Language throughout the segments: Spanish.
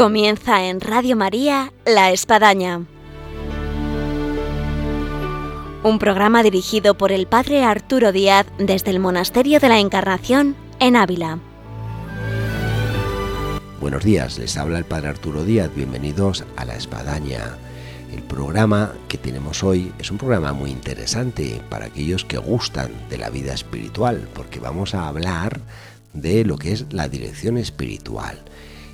Comienza en Radio María La Espadaña. Un programa dirigido por el Padre Arturo Díaz desde el Monasterio de la Encarnación en Ávila. Buenos días, les habla el Padre Arturo Díaz, bienvenidos a La Espadaña. El programa que tenemos hoy es un programa muy interesante para aquellos que gustan de la vida espiritual, porque vamos a hablar de lo que es la dirección espiritual.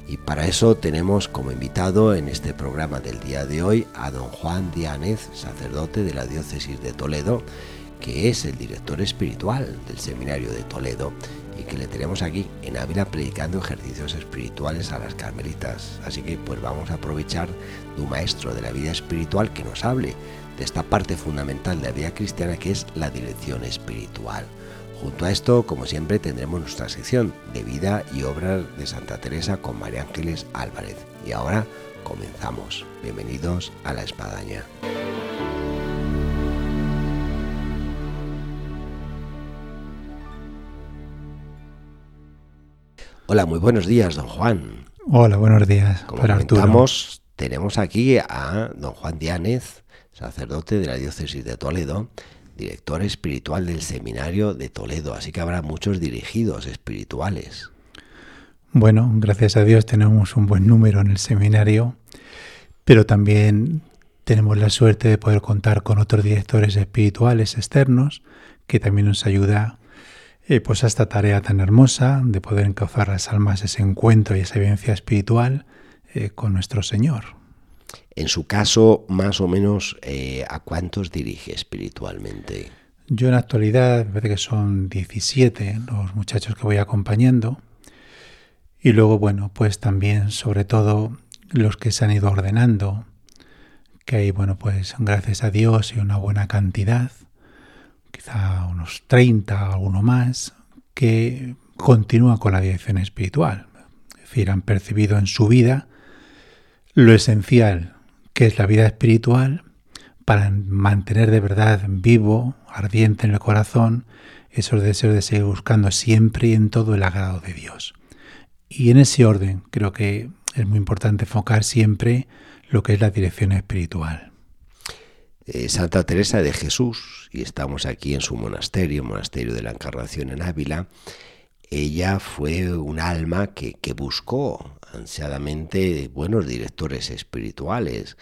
Y para eso tenemos como invitado en este programa del día de hoy a don Juan Diánez, sacerdote de la diócesis de Toledo, que es el director espiritual del seminario de Toledo y que le tenemos aquí en Ávila predicando ejercicios espirituales a las carmelitas. Así que pues vamos a aprovechar de un maestro de la vida espiritual que nos hable de esta parte fundamental de la vida cristiana que es la dirección espiritual. Junto a esto, como siempre, tendremos nuestra sección de vida y obras de Santa Teresa con María Ángeles Álvarez. Y ahora comenzamos. Bienvenidos a la espadaña. Hola, muy buenos días, don Juan. Hola, buenos días. Como comentamos, tenemos aquí a don Juan Diánez, sacerdote de la diócesis de Toledo, director espiritual del seminario de Toledo, así que habrá muchos dirigidos espirituales. Bueno, gracias a Dios tenemos un buen número en el seminario, pero también tenemos la suerte de poder contar con otros directores espirituales externos que también nos ayuda eh, pues a esta tarea tan hermosa de poder encauzar las almas ese encuentro y esa vivencia espiritual eh, con nuestro Señor. En su caso, más o menos, eh, ¿a cuántos dirige espiritualmente? Yo en la actualidad, me parece que son 17 los muchachos que voy acompañando. Y luego, bueno, pues también, sobre todo, los que se han ido ordenando, que hay, bueno, pues gracias a Dios y una buena cantidad, quizá unos 30 o alguno más, que continúan con la dirección espiritual. Es decir, han percibido en su vida lo esencial que es la vida espiritual para mantener de verdad vivo, ardiente en el corazón, esos deseos de seguir buscando siempre y en todo el agrado de Dios. Y en ese orden creo que es muy importante enfocar siempre lo que es la dirección espiritual. Eh, Santa Teresa de Jesús, y estamos aquí en su monasterio, Monasterio de la Encarnación en Ávila, ella fue un alma que, buscó ansiadamente buenos directores espirituales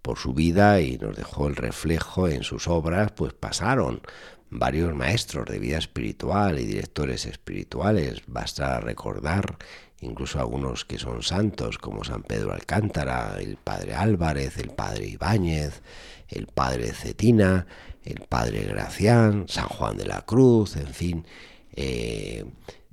por su vida y nos dejó el reflejo en sus obras, pues pasaron varios maestros de vida espiritual y directores espirituales. Basta recordar incluso algunos que son santos, como San Pedro Alcántara, el padre Álvarez, el padre Ibáñez, el padre Cetina, el padre Gracián, San Juan de la Cruz, en fin. Eh,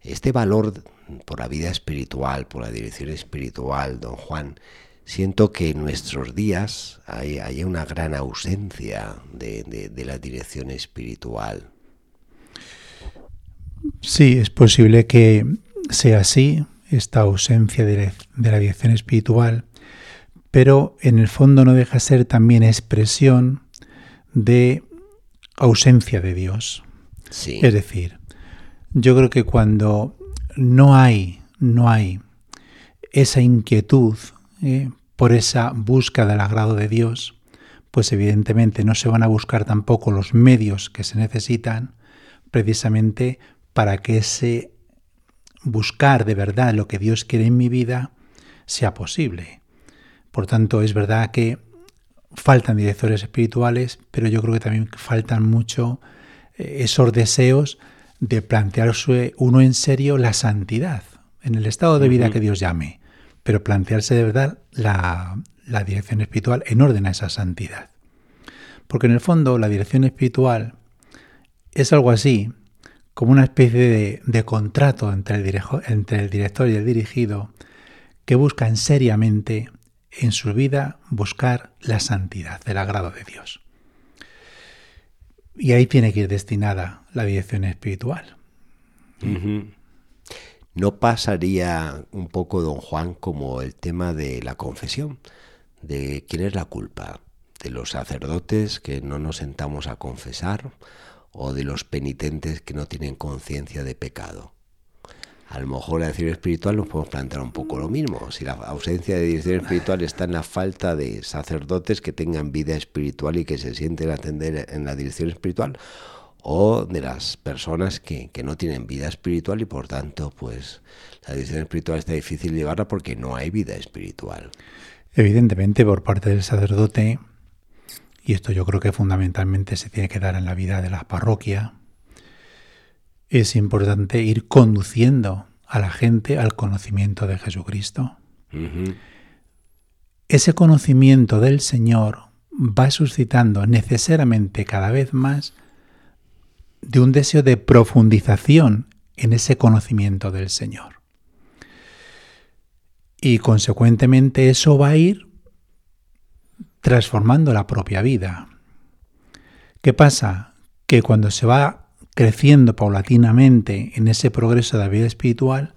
este valor por la vida espiritual, por la dirección espiritual, don Juan, siento que en nuestros días hay, una gran ausencia de, la dirección espiritual. Sí, es posible que sea así, esta ausencia de, la dirección espiritual, pero en el fondo no deja ser también expresión de ausencia de Dios. Es decir, yo creo que cuando no hay, no hay esa inquietud eh, por esa búsqueda del agrado de Dios, pues evidentemente no se van a buscar tampoco los medios que se necesitan precisamente para que ese buscar de verdad lo que Dios quiere en mi vida sea posible. Por tanto, es verdad que faltan directores espirituales, pero yo creo que también faltan mucho eh, esos deseos de plantearse uno en serio la santidad, en el estado de vida que Dios llame, pero plantearse de verdad la, dirección espiritual en orden a esa santidad. Porque en el fondo la dirección espiritual es algo así como una especie de, contrato entre el, entre el director y el dirigido que buscan seriamente en su vida buscar la santidad, el agrado de Dios. Y ahí tiene que ir destinada la dirección espiritual. ¿No pasaría un poco, don Juan, como el tema de la confesión? ¿De quién es la culpa? ¿De los sacerdotes que no nos sentamos a confesar? ¿O de los penitentes que no tienen conciencia de pecado? a lo mejor la dirección espiritual nos podemos plantear un poco lo mismo. Si la ausencia de dirección espiritual está en la falta de sacerdotes que tengan vida espiritual y que se sienten atender en la dirección espiritual, o de las personas que, que, no tienen vida espiritual y por tanto pues la dirección espiritual está difícil llevarla porque no hay vida espiritual. Evidentemente por parte del sacerdote, y esto yo creo que fundamentalmente se tiene que dar en la vida de la parroquia, es importante ir conduciendo a la gente al conocimiento de Jesucristo. Ese conocimiento del Señor va suscitando necesariamente cada vez más de un deseo de profundización en ese conocimiento del Señor. Y consecuentemente eso va a ir transformando la propia vida. ¿Qué pasa? Que cuando se va creciendo paulatinamente en ese progreso de la vida espiritual,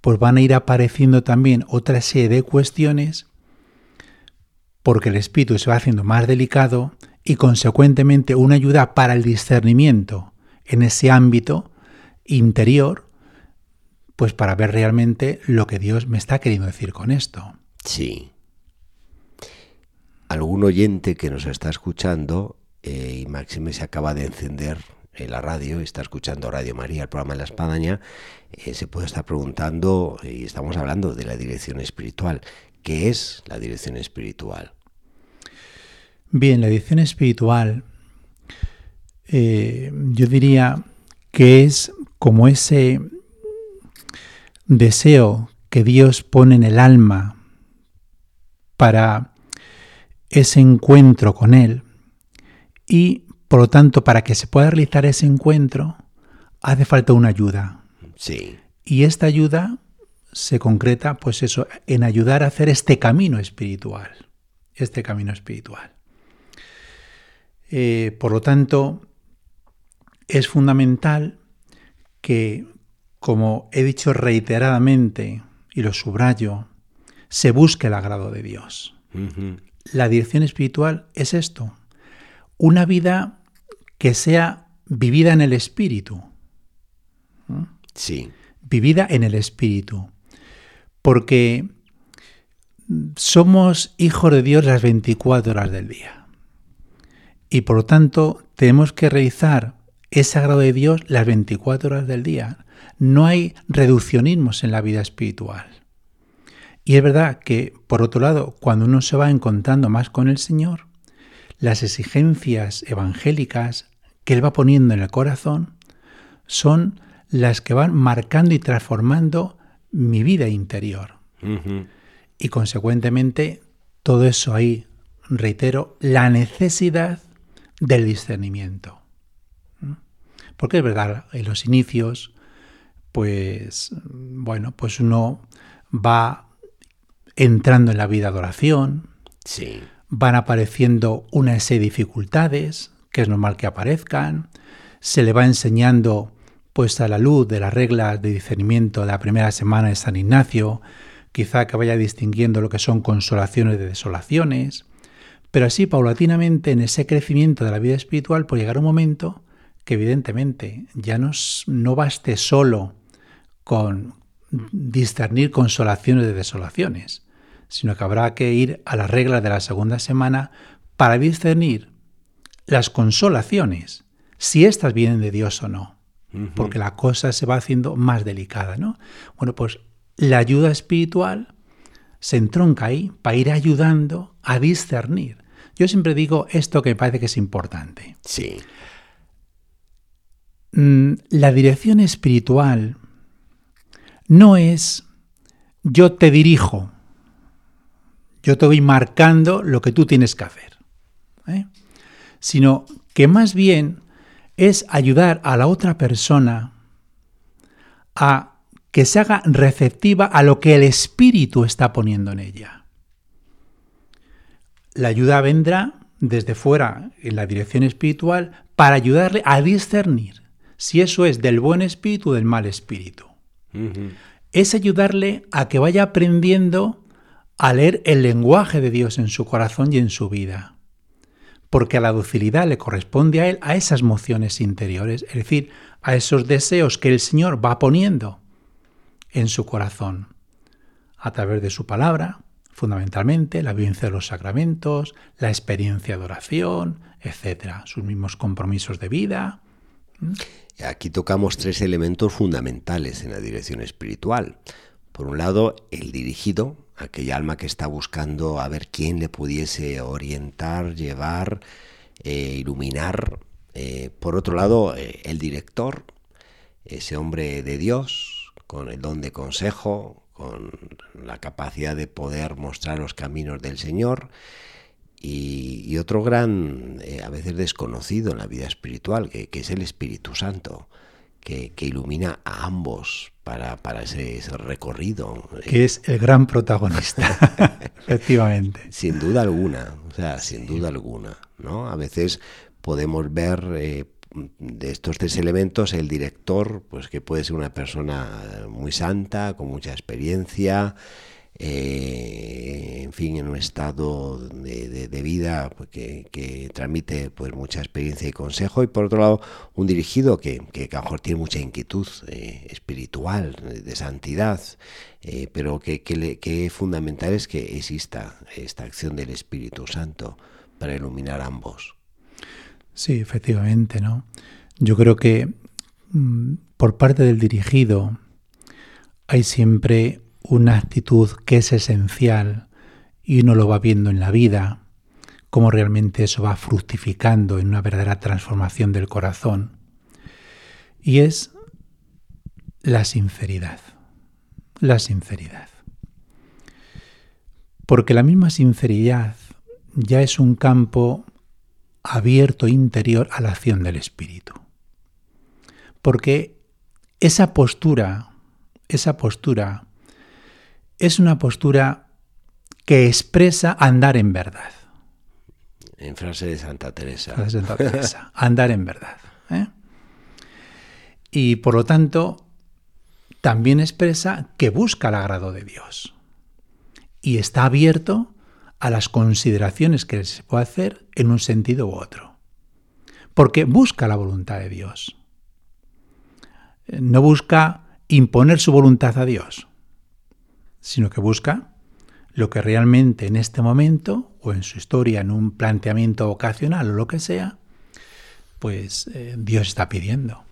pues van a ir apareciendo también otra serie de cuestiones porque el espíritu se va haciendo más delicado y consecuentemente una ayuda para el discernimiento en ese ámbito interior, pues para ver realmente lo que Dios me está queriendo decir con esto. Sí. Algún oyente que nos está escuchando, eh, y Máxime se acaba de encender en la radio, está escuchando Radio María, el programa de la Espadaña, eh, se puede estar preguntando, y estamos hablando de la dirección espiritual, ¿qué es la dirección espiritual? Bien, la dirección espiritual, eh, yo diría que es como ese deseo que Dios pone en el alma para ese encuentro con Él y por lo tanto, para que se pueda realizar ese encuentro, hace falta una ayuda. Sí. Y esta ayuda se concreta, pues eso, en ayudar a hacer este camino espiritual. Este camino espiritual. Eh, por lo tanto, es fundamental que, como he dicho reiteradamente y lo subrayo, se busque el agrado de Dios. La dirección espiritual es esto, una vida que sea vivida en el espíritu. Sí. Vivida en el espíritu. Porque somos hijos de Dios las 24 horas del día. Y por lo tanto tenemos que realizar ese agrado de Dios las 24 horas del día. No hay reduccionismos en la vida espiritual. Y es verdad que, por otro lado, cuando uno se va encontrando más con el Señor, las exigencias evangélicas que Él va poniendo en el corazón son las que van marcando y transformando mi vida interior. Y consecuentemente, todo eso ahí, reitero, la necesidad del discernimiento. Porque es verdad, en los inicios, pues, bueno, pues uno va entrando en la vida de oración, sí. van apareciendo una serie de dificultades, que es normal que aparezcan, se le va enseñando pues a la luz de las reglas de discernimiento de la primera semana de San Ignacio, quizá que vaya distinguiendo lo que son consolaciones de desolaciones, pero así paulatinamente en ese crecimiento de la vida espiritual por llegar un momento que evidentemente ya no baste solo con discernir consolaciones de desolaciones, sino que habrá que ir a las reglas de la segunda semana para discernir las consolaciones, si éstas vienen de Dios o no, porque la cosa se va haciendo más delicada, ¿no? Bueno, pues la ayuda espiritual se entronca ahí para ir ayudando a discernir. Yo siempre digo esto que me parece que es importante. Sí. Mm, la dirección espiritual no es yo te dirijo, yo te voy marcando lo que tú tienes que hacer. ¿eh? Sino que más bien es ayudar a la otra persona a que se haga receptiva a lo que el espíritu está poniendo en ella. La ayuda vendrá desde fuera en la dirección espiritual para ayudarle a discernir si eso es del buen espíritu o del mal espíritu. Es ayudarle a que vaya aprendiendo a leer el lenguaje de Dios en su corazón y en su vida. Porque a la docilidad le corresponde a él a esas mociones interiores, es decir, a esos deseos que el Señor va poniendo en su corazón, a través de su palabra, fundamentalmente, la vivencia de los sacramentos, la experiencia de oración, etcétera, sus mismos compromisos de vida. Aquí tocamos tres elementos fundamentales en la dirección espiritual. Por un lado, el dirigido, aquella alma que está buscando a ver quién le pudiese orientar, llevar, eh, iluminar. Eh, por otro lado, eh, el director, ese hombre de Dios, con el don de consejo, con la capacidad de poder mostrar los caminos del Señor. Y, otro gran, a veces desconocido en la vida espiritual, que, es el Espíritu Santo, que, ilumina a ambos para, para ese, recorrido. Que es el gran protagonista, efectivamente. Sin duda alguna, o sea, sin duda alguna, ¿no? A veces podemos ver eh, de estos tres elementos el director, pues que puede ser una persona muy santa, con mucha experiencia, eh, en fin, en un estado de, vida pues, que, transmite pues mucha experiencia y consejo, y por otro lado, un dirigido que, que a lo mejor tiene mucha inquietud eh, espiritual, de santidad, eh, pero que, que, fundamental es que exista esta acción del Espíritu Santo para iluminar ambos. Sí, efectivamente, ¿no? Yo creo que mm, por parte del dirigido hay siempre una actitud que es esencial y uno lo va viendo en la vida, cómo realmente eso va fructificando en una verdadera transformación del corazón, y es la sinceridad, la sinceridad. Porque la misma sinceridad ya es un campo abierto interior a la acción del Espíritu. Porque esa postura, esa postura es una postura que expresa andar en verdad. En frase de Santa Teresa. Santa Teresa. andar en verdad. ¿eh? Y por lo tanto, también expresa que busca el agrado de Dios. Y está abierto a las consideraciones que se puede hacer en un sentido u otro. Porque busca la voluntad de Dios. No busca imponer su voluntad a Dios sino que busca lo que realmente en este momento o en su historia, en un planteamiento vocacional o lo que sea, pues eh, Dios está pidiendo.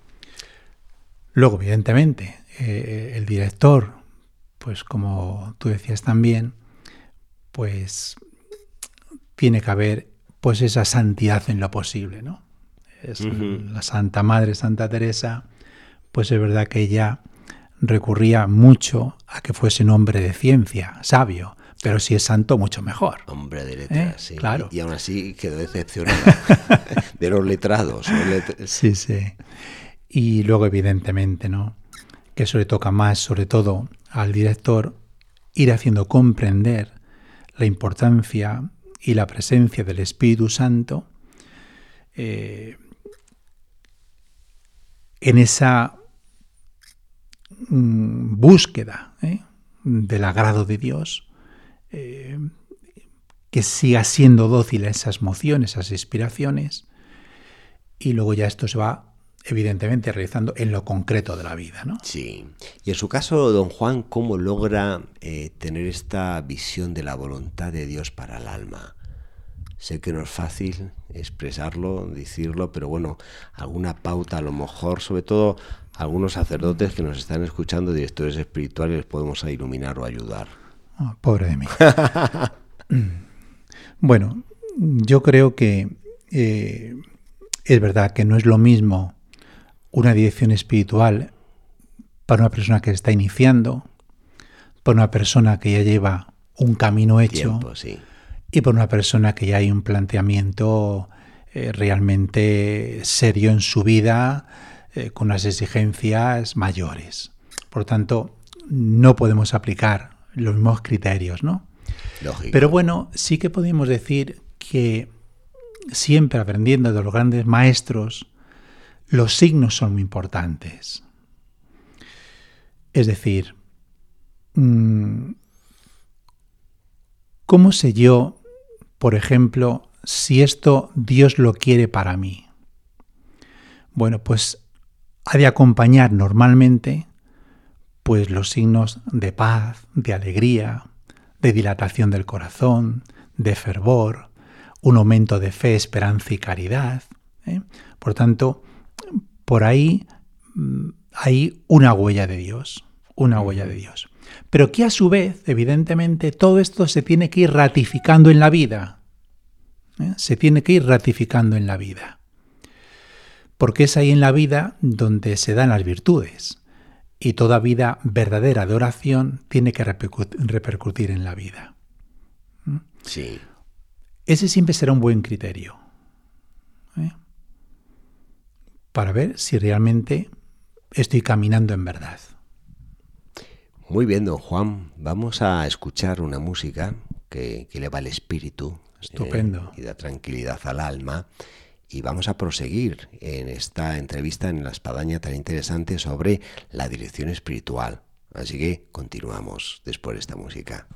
Luego, evidentemente, eh, el director, pues como tú decías también, pues tiene que haber pues esa santidad en lo posible, ¿no? Es La Santa Madre, Santa Teresa, pues es verdad que ella recurría mucho a que fuese un hombre de ciencia, sabio, pero si es santo, mucho mejor. Hombre de letras, ¿Eh? sí. Claro. Y, aún así quedó decepcionado de los letrados. Sí, sí. Y luego, evidentemente, ¿no? Que eso le toca más, sobre todo, al director, ir haciendo comprender la importancia y la presencia del Espíritu Santo eh, en esa Mm, búsqueda ¿eh? del agrado de Dios, eh, que siga siendo dócil a esas mociones, a esas inspiraciones, y luego ya esto se va evidentemente realizando en lo concreto de la vida. ¿no? Sí. Y en su caso, don Juan, ¿cómo logra eh, tener esta visión de la voluntad de Dios para el alma? Sé que no es fácil expresarlo, decirlo, pero bueno, alguna pauta a lo mejor, sobre todo algunos sacerdotes que nos están escuchando, directores espirituales, podemos iluminar o ayudar. Ah, pobre de mí. bueno, yo creo que eh, es verdad que no es lo mismo una dirección espiritual para una persona que se está iniciando, para una persona que ya lleva un camino hecho y para una persona que ya hay un planteamiento eh, realmente serio en su vida, eh, con unas exigencias mayores. Por tanto, no podemos aplicar los mismos criterios, ¿no? Pero bueno, sí que podemos decir que siempre aprendiendo de los grandes maestros, los signos son muy importantes. Es decir, mm, ¿cómo sé yo, por ejemplo, si esto Dios lo quiere para mí? Bueno, pues ha de acompañar normalmente pues los signos de paz, de alegría, de dilatación del corazón, de fervor, un aumento de fe, esperanza y caridad. ¿eh? Por tanto, por ahí mm, hay una huella de Dios, una huella de Dios. Pero que a su vez, evidentemente, todo esto se tiene que ir ratificando en la vida. ¿eh? Se tiene que ir ratificando en la vida. Porque es ahí en la vida donde se dan las virtudes. Y toda vida verdadera de oración tiene que repercutir en la vida. ¿Mm? Sí. Ese siempre será un buen criterio. ¿eh? Para ver si realmente estoy caminando en verdad. Muy bien, don Juan. Vamos a escuchar una música que, le va el espíritu. Estupendo. Eh, y da tranquilidad al alma. Y vamos a proseguir en esta entrevista en la espadaña tan interesante sobre la dirección espiritual. Así que continuamos después de esta música.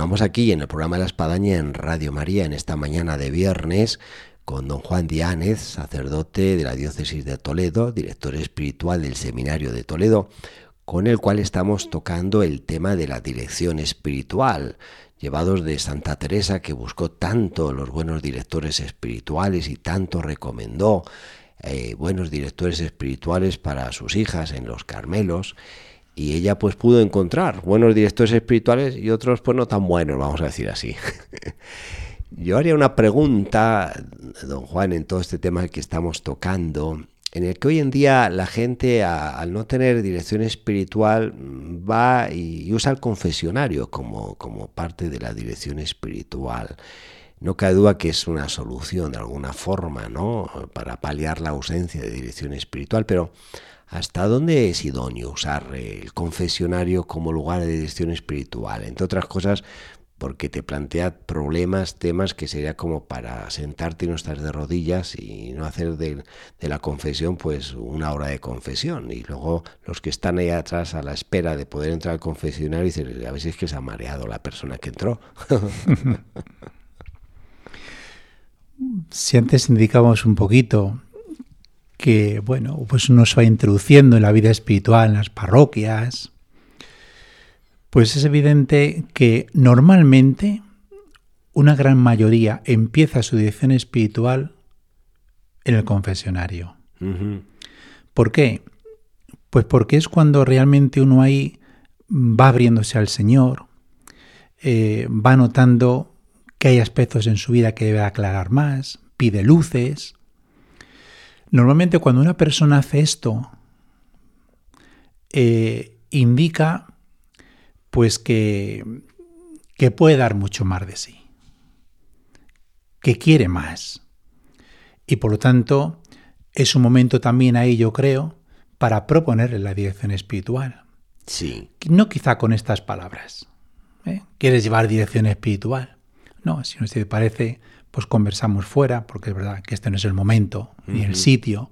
Continuamos aquí en el programa La Espadaña en Radio María en esta mañana de viernes con don Juan Diánez, sacerdote de la diócesis de Toledo, director espiritual del Seminario de Toledo, con el cual estamos tocando el tema de la dirección espiritual, llevados de Santa Teresa que buscó tanto los buenos directores espirituales y tanto recomendó eh, buenos directores espirituales para sus hijas en los Carmelos y ella pues pudo encontrar buenos directores espirituales y otros pues no tan buenos, vamos a decir así. Yo haría una pregunta, don Juan, en todo este tema que estamos tocando, en el que hoy en día la gente, al no tener dirección espiritual, va y, usa el confesionario como, como parte de la dirección espiritual. No cabe duda que es una solución de alguna forma, ¿no? Para paliar la ausencia de dirección espiritual, pero ¿hasta dónde es idóneo usar el confesionario como lugar de dirección espiritual? Entre otras cosas, porque te plantea problemas, temas que sería como para sentarte y no estar de rodillas y no hacer de, la confesión pues una hora de confesión. Y luego los que están ahí atrás a la espera de poder entrar al confesionario dicen, a si es que se ha mareado la persona que entró. si antes indicábamos un poquito que, bueno, pues uno se va introduciendo en la vida espiritual en las parroquias, pues es evidente que normalmente una gran mayoría empieza su dirección espiritual en el confesionario. ¿Por qué? Pues porque es cuando realmente uno ahí va abriéndose al Señor, eh, va notando que hay aspectos en su vida que debe aclarar más, pide luces. Normalmente cuando una persona hace esto, eh, indica pues que, que puede dar mucho más de sí, que quiere más. Y por lo tanto, es un momento también ahí, yo creo, para proponerle la dirección espiritual. Sí. No quizá con estas palabras. ¿eh? ¿Quieres llevar dirección espiritual? No, si no te parece, pues conversamos fuera, porque es verdad que este no es el momento ni el sitio,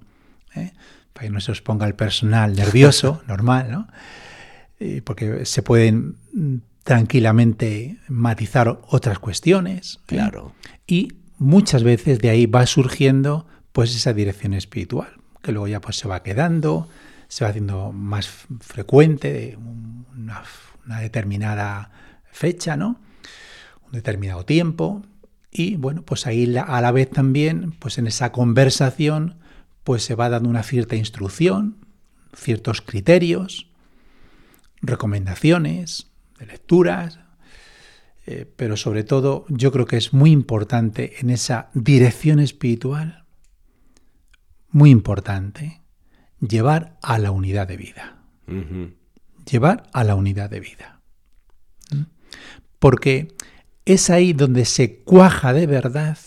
¿eh? para que no se os ponga el personal nervioso, normal, ¿no? Porque se pueden mm, tranquilamente matizar otras cuestiones. ¿eh? Claro. Y muchas veces de ahí va surgiendo pues esa dirección espiritual, que luego ya pues se va quedando, se va haciendo más frecuente de una, determinada fecha, ¿no? Un determinado tiempo. Y bueno, pues ahí a la vez también, pues en esa conversación, pues se va dando una cierta instrucción, ciertos criterios, recomendaciones de lecturas, eh, pero sobre todo yo creo que es muy importante en esa dirección espiritual, muy importante, llevar a la unidad de vida. Llevar a la unidad de vida. ¿Mm? Porque es ahí donde se cuaja de verdad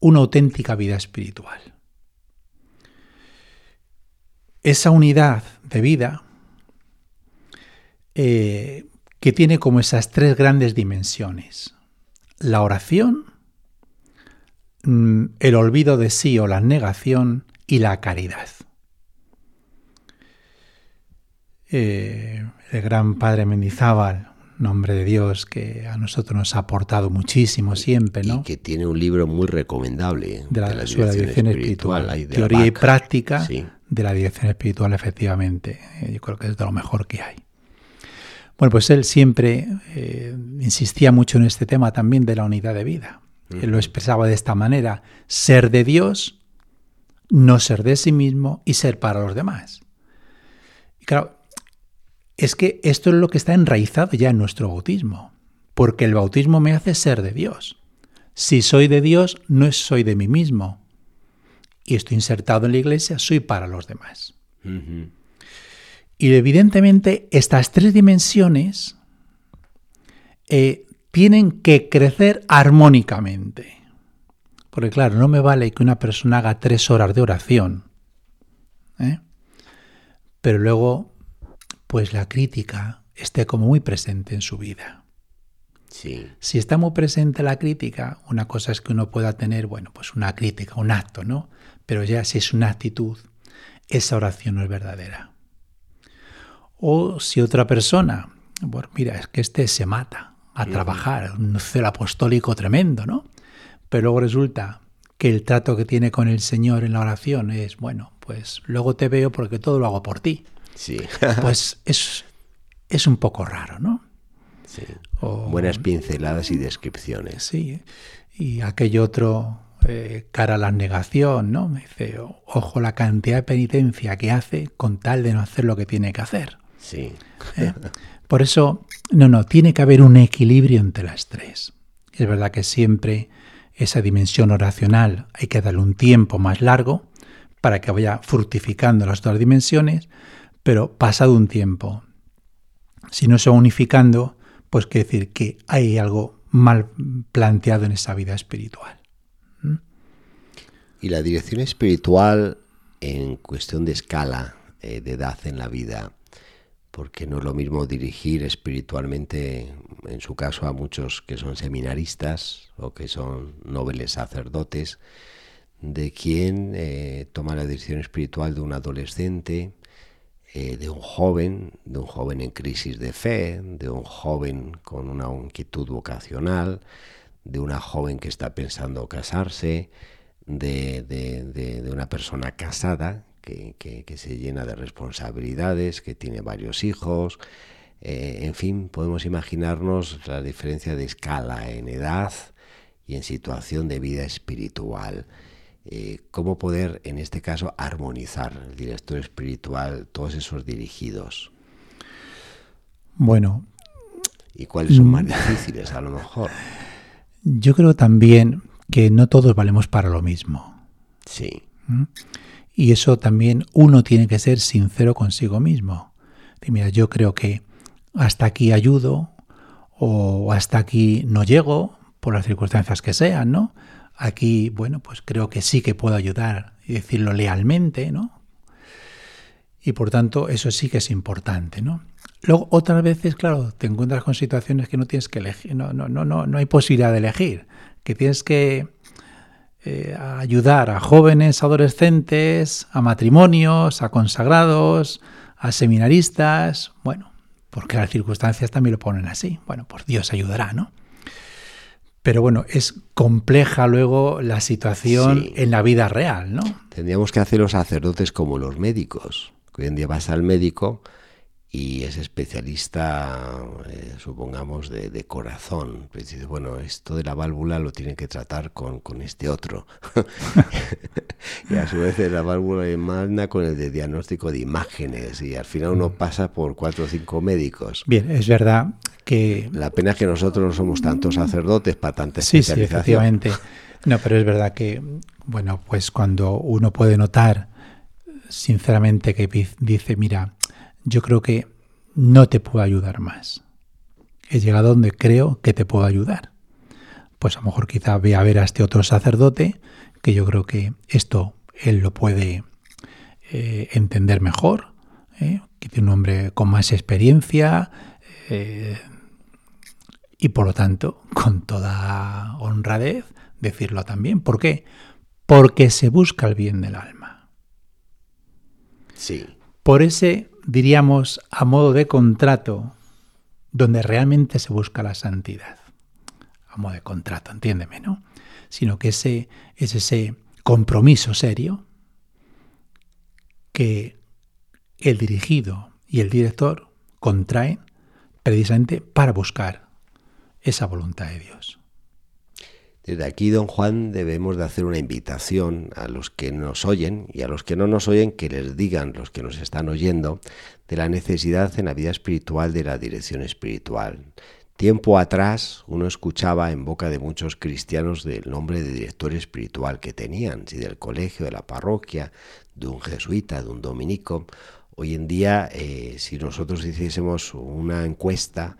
una auténtica vida espiritual. Esa unidad de vida eh, que tiene como esas tres grandes dimensiones. La oración, mm, el olvido de sí o la negación y la caridad. Eh, el gran Padre Mendizábal, nombre de Dios que a nosotros nos ha aportado muchísimo siempre, ¿no? Y que tiene un libro muy recomendable de la, dirección, espiritual, teoría y práctica de la dirección espiritual, efectivamente. Eh, yo creo que es de lo mejor que hay. Bueno, pues él siempre eh, insistía mucho en este tema también de la unidad de vida. Él lo expresaba de esta manera, ser de Dios, no ser de sí mismo y ser para los demás. Y claro, es que esto es lo que está enraizado ya en nuestro bautismo, porque el bautismo me hace ser de Dios. Si soy de Dios, no soy de mí mismo. Y estoy insertado en la iglesia, soy para los demás. Y evidentemente estas tres dimensiones eh, tienen que crecer armónicamente. Porque claro, no me vale que una persona haga tres horas de oración, ¿eh? pero luego, pues la crítica esté como muy presente en su vida. Si está muy presente la crítica, una cosa es que uno pueda tener, bueno, pues una crítica, un acto, ¿no? Pero ya si es una actitud, esa oración no es verdadera. O si otra persona, bueno, mira, es que este se mata a trabajar, un celo apostólico tremendo, ¿no? Pero luego resulta que el trato que tiene con el Señor en la oración es, bueno, pues luego te veo porque todo lo hago por ti. Sí. pues es, es un poco raro, ¿no? Sí. Buenas pinceladas y descripciones. Sí. Y aquello otro, eh, cara a la negación, ¿no? Me dice, ojo la cantidad de penitencia que hace con tal de no hacer lo que tiene que hacer. Sí. ¿Eh? Por eso, no, no, tiene que haber un equilibrio entre las tres. Es verdad que siempre esa dimensión oracional hay que darle un tiempo más largo para que vaya fructificando las dos dimensiones, pero pasado un tiempo, si no se va unificando, pues quiere decir que hay algo mal planteado en esa vida espiritual. ¿Mm? Y la dirección espiritual en cuestión de escala, eh, de edad en la vida, porque no es lo mismo dirigir espiritualmente, en su caso, a muchos que son seminaristas o que son nobles sacerdotes, de quien eh, toma la dirección espiritual de un adolescente, eh, de un joven, de un joven en crisis de fe, de un joven con una inquietud vocacional, de una joven que está pensando casarse, de, de, una persona casada que, que, se llena de responsabilidades, que tiene varios hijos. Eh, en fin, podemos imaginarnos la diferencia de escala en edad y en situación de vida espiritual. Eh, cómo poder, en este caso, armonizar el director espiritual, todos esos dirigidos. Bueno. ¿Y cuáles son más mm. difíciles, a lo mejor? Yo creo también que no todos valemos para lo mismo. Sí. ¿Mm? Y eso también uno tiene que ser sincero consigo mismo. mira, yo creo que hasta aquí ayudo o hasta aquí no llego por las circunstancias que sean, ¿no? Aquí, bueno, pues creo que sí que puedo ayudar y decirlo lealmente, ¿no? Y por tanto, eso sí que es importante, ¿no? Luego, otras veces, claro, te encuentras con situaciones que no tienes que elegir, no, no, no, no, no hay posibilidad de elegir, que tienes que eh, ayudar a jóvenes, adolescentes, a matrimonios, a consagrados, a seminaristas, bueno, porque las circunstancias también lo ponen así. Bueno, pues Dios ayudará, ¿no? Pero bueno, es compleja luego la situación en la vida real, ¿no? Tendríamos que hacer los sacerdotes como los médicos. hoy en día vas al médico y es especialista, eh, supongamos, de, corazón. Pues dice, bueno, esto de la válvula lo tiene que tratar con, este otro. y a su vez la válvula de manda con el de diagnóstico de imágenes y al final uno pasa por cuatro o cinco médicos. Bien, es verdad que... La pena es que nosotros no somos tantos sacerdotes para tanta sí, Sí, efectivamente. No, pero es verdad que, bueno, pues cuando uno puede notar sinceramente que dice, mira, yo creo que no te puedo ayudar más. He llegado donde creo que te puedo ayudar. Pues a lo mejor quizá ve a ver a este otro sacerdote, que yo creo que esto él lo puede eh, entender mejor, ¿eh? que tiene un hombre con más experiencia eh, y por lo tanto con toda honradez decirlo también. ¿Por qué? Porque se busca el bien del alma. Sí. Por ese diríamos, a modo de contrato, donde realmente se busca la santidad. A modo de contrato, entiéndeme, ¿no? Sino que ese, es ese compromiso serio que el dirigido y el director contraen precisamente para buscar esa voluntad de Dios. Desde aquí, don Juan, debemos de hacer una invitación a los que nos oyen y a los que no nos oyen que les digan, los que nos están oyendo, de la necesidad en la vida espiritual de la dirección espiritual. Tiempo atrás uno escuchaba en boca de muchos cristianos del nombre de director espiritual que tenían, si del colegio, de la parroquia, de un jesuita, de un dominico. Hoy en día, eh, si nosotros hiciésemos una encuesta,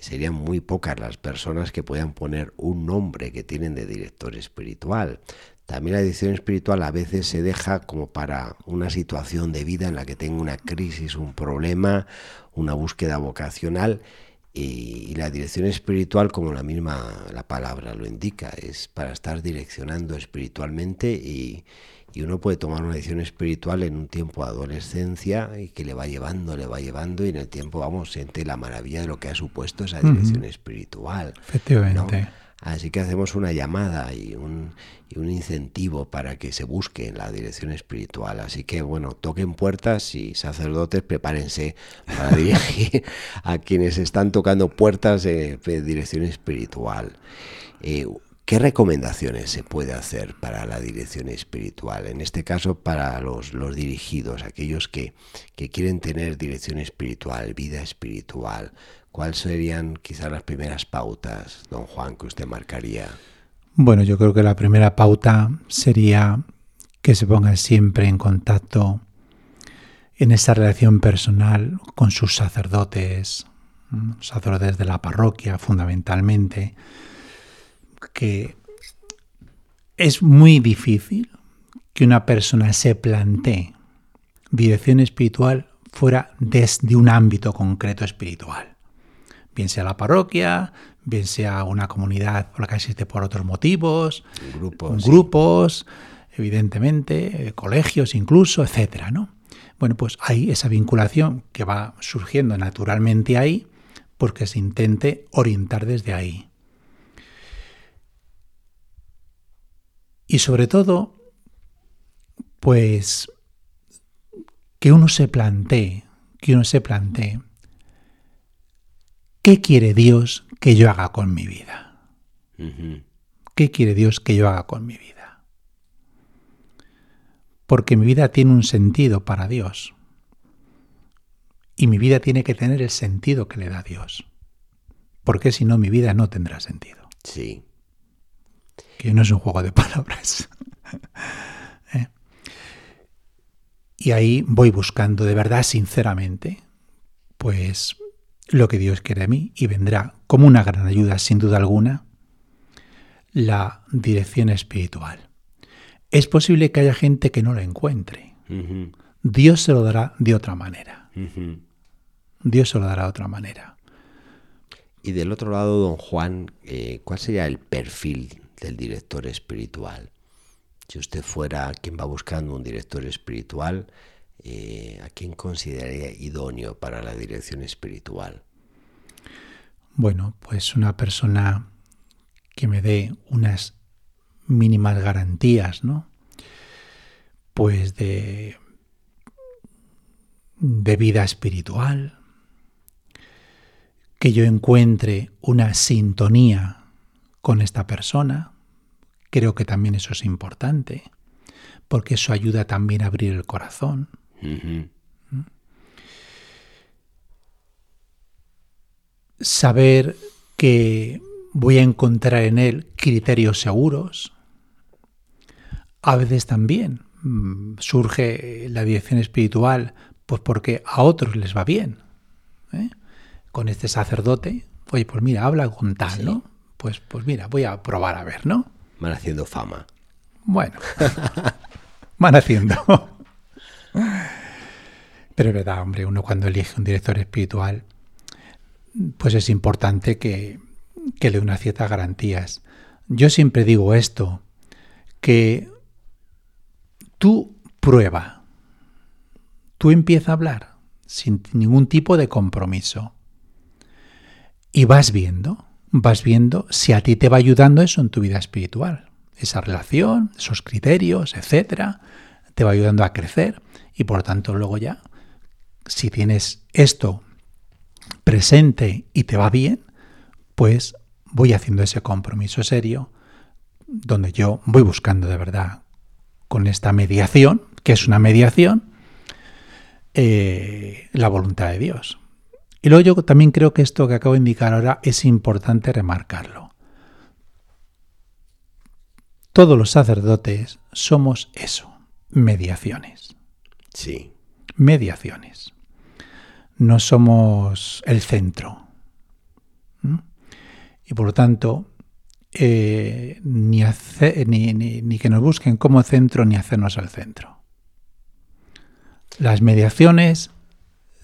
serían muy pocas las personas que puedan poner un nombre que tienen de director espiritual. También la dirección espiritual a veces se deja como para una situación de vida en la que tengo una crisis, un problema, una búsqueda vocacional y, la dirección espiritual, como la misma la palabra lo indica, es para estar direccionando espiritualmente y, y uno puede tomar una decisión espiritual en un tiempo de adolescencia y que le va llevando, le va llevando y en el tiempo, vamos, siente la maravilla de lo que ha supuesto esa dirección espiritual. Efectivamente. Así que hacemos una llamada y un, y un incentivo para que se busque la dirección espiritual. Así que, bueno, toquen puertas y sacerdotes, prepárense para dirigir a quienes están tocando puertas de, dirección espiritual. Eh, ¿Qué recomendaciones se puede hacer para la dirección espiritual? En este caso, para los, los dirigidos, aquellos que, que, quieren tener dirección espiritual, vida espiritual. ¿Cuáles serían quizás las primeras pautas, don Juan, que usted marcaría? Bueno, yo creo que la primera pauta sería que se pongan siempre en contacto en esa relación personal con sus sacerdotes, sacerdotes de la parroquia fundamentalmente, que es muy difícil que una persona se plantee dirección espiritual fuera desde un ámbito concreto espiritual. Bien sea la parroquia, bien sea una comunidad por la que existe por otros motivos, grupos, grupos evidentemente, eh, colegios incluso, etcétera, ¿no? Bueno, pues hay esa vinculación que va surgiendo naturalmente ahí porque se intente orientar desde ahí. Y sobre todo, pues que uno se plantee, que uno se plantee, ¿qué quiere Dios que yo haga con mi vida? ¿Qué quiere Dios que yo haga con mi vida? Porque mi vida tiene un sentido para Dios. Y mi vida tiene que tener el sentido que le da Dios. Porque si no, mi vida no tendrá sentido. Sí que no es un juego de palabras. ¿Eh? Y ahí voy buscando de verdad, sinceramente, pues lo que Dios quiere de mí y vendrá como una gran ayuda, sin duda alguna, la dirección espiritual. Es posible que haya gente que no lo encuentre. Dios se lo dará de otra manera. Dios se lo dará de otra manera. Y del otro lado, don Juan, eh, ¿cuál sería el perfil del director espiritual. Si usted fuera quien va buscando un director espiritual, eh, ¿a quién consideraría idóneo para la dirección espiritual? Bueno, pues una persona que me dé unas mínimas garantías, ¿no? Pues de, de vida espiritual, que yo encuentre una sintonía con esta persona. Creo que también eso es importante, porque eso ayuda también a abrir el corazón. Saber que voy a encontrar en él criterios seguros. A veces también mm, surge la dirección espiritual, pues porque a otros les va bien. ¿eh? Con este sacerdote, oye, pues mira, habla con tal, ¿no? Pues, pues mira, voy a probar a ver, ¿no? Van haciendo fama. Bueno, van haciendo. Pero es verdad, hombre, uno cuando elige un director espiritual, pues es importante que, que le dé unas ciertas garantías. Yo siempre digo esto, que tú prueba, tú empieza a hablar sin ningún tipo de compromiso y vas viendo vas viendo si a ti te va ayudando eso en tu vida espiritual. Esa relación, esos criterios, etcétera, te va ayudando a crecer y por tanto luego ya, si tienes esto presente y te va bien, pues voy haciendo ese compromiso serio donde yo voy buscando de verdad con esta mediación, que es una mediación, eh, la voluntad de Dios. Y luego yo también creo que esto que acabo de indicar ahora es importante remarcarlo. Todos los sacerdotes somos eso, mediaciones. Sí. Mediaciones. No somos el centro. Y por lo tanto, eh, ni, ni que nos busquen como centro ni hacernos el centro. Las mediaciones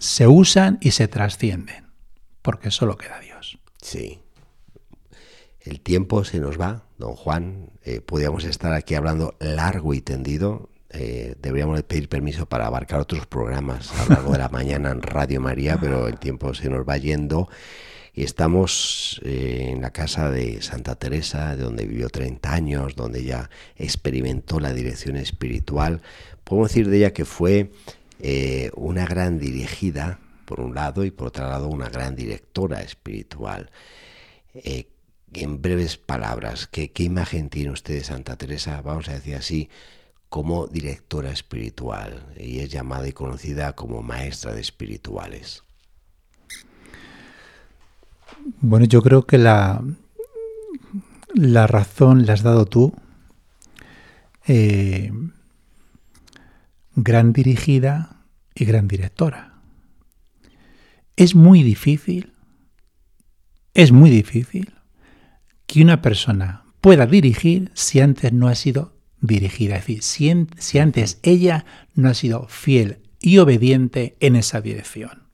se usan y se trascienden, porque solo queda Dios. Sí. El tiempo se nos va, don Juan. Eh, podríamos estar aquí hablando largo y tendido. Eh, deberíamos pedir permiso para abarcar otros programas a lo largo de la mañana en Radio María, pero el tiempo se nos va yendo. Y estamos eh, en la casa de Santa Teresa, de donde vivió 30 años, donde ella experimentó la dirección espiritual. Podemos decir de ella que fue eh, una gran dirigida, por un lado, y por otro lado una gran directora espiritual. Eh, en breves palabras, ¿qué, ¿qué imagen tiene usted de Santa Teresa, vamos a decir así, como directora espiritual? Y es llamada y conocida como maestra de espirituales. Bueno, yo creo que la, la razón la has dado tú, eh, gran dirigida y gran directora. Es muy difícil, es muy difícil que una persona pueda dirigir si antes no ha sido dirigida. Es decir, si, si antes ella no ha sido fiel y obediente en esa dirección.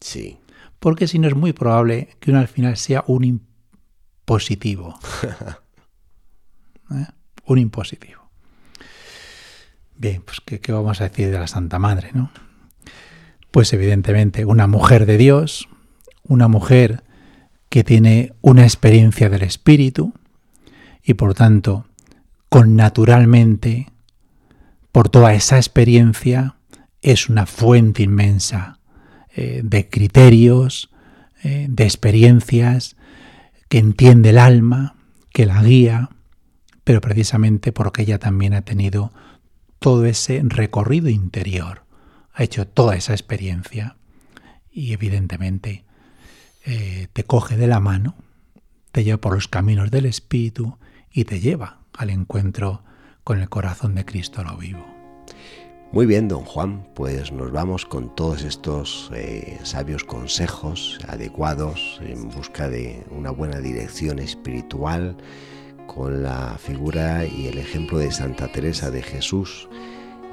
Sí. Porque si no es muy probable que uno al final sea un impositivo. ¿Eh? Un impositivo. Bien, pues ¿qué, ¿qué, vamos a decir de la Santa Madre, no? Pues evidentemente una mujer de Dios, una mujer que tiene una experiencia del Espíritu y por tanto, con naturalmente, por toda esa experiencia, es una fuente inmensa eh, de criterios, eh, de experiencias, que entiende el alma, que la guía, pero precisamente porque ella también ha tenido todo ese recorrido interior, ha hecho toda esa experiencia y evidentemente eh, te coge de la mano, te lleva por los caminos del Espíritu y te lleva al encuentro con el corazón de Cristo lo vivo. Muy bien, don Juan, pues nos vamos con todos estos eh, sabios consejos adecuados en busca de una buena dirección espiritual con la figura y el ejemplo de Santa Teresa de Jesús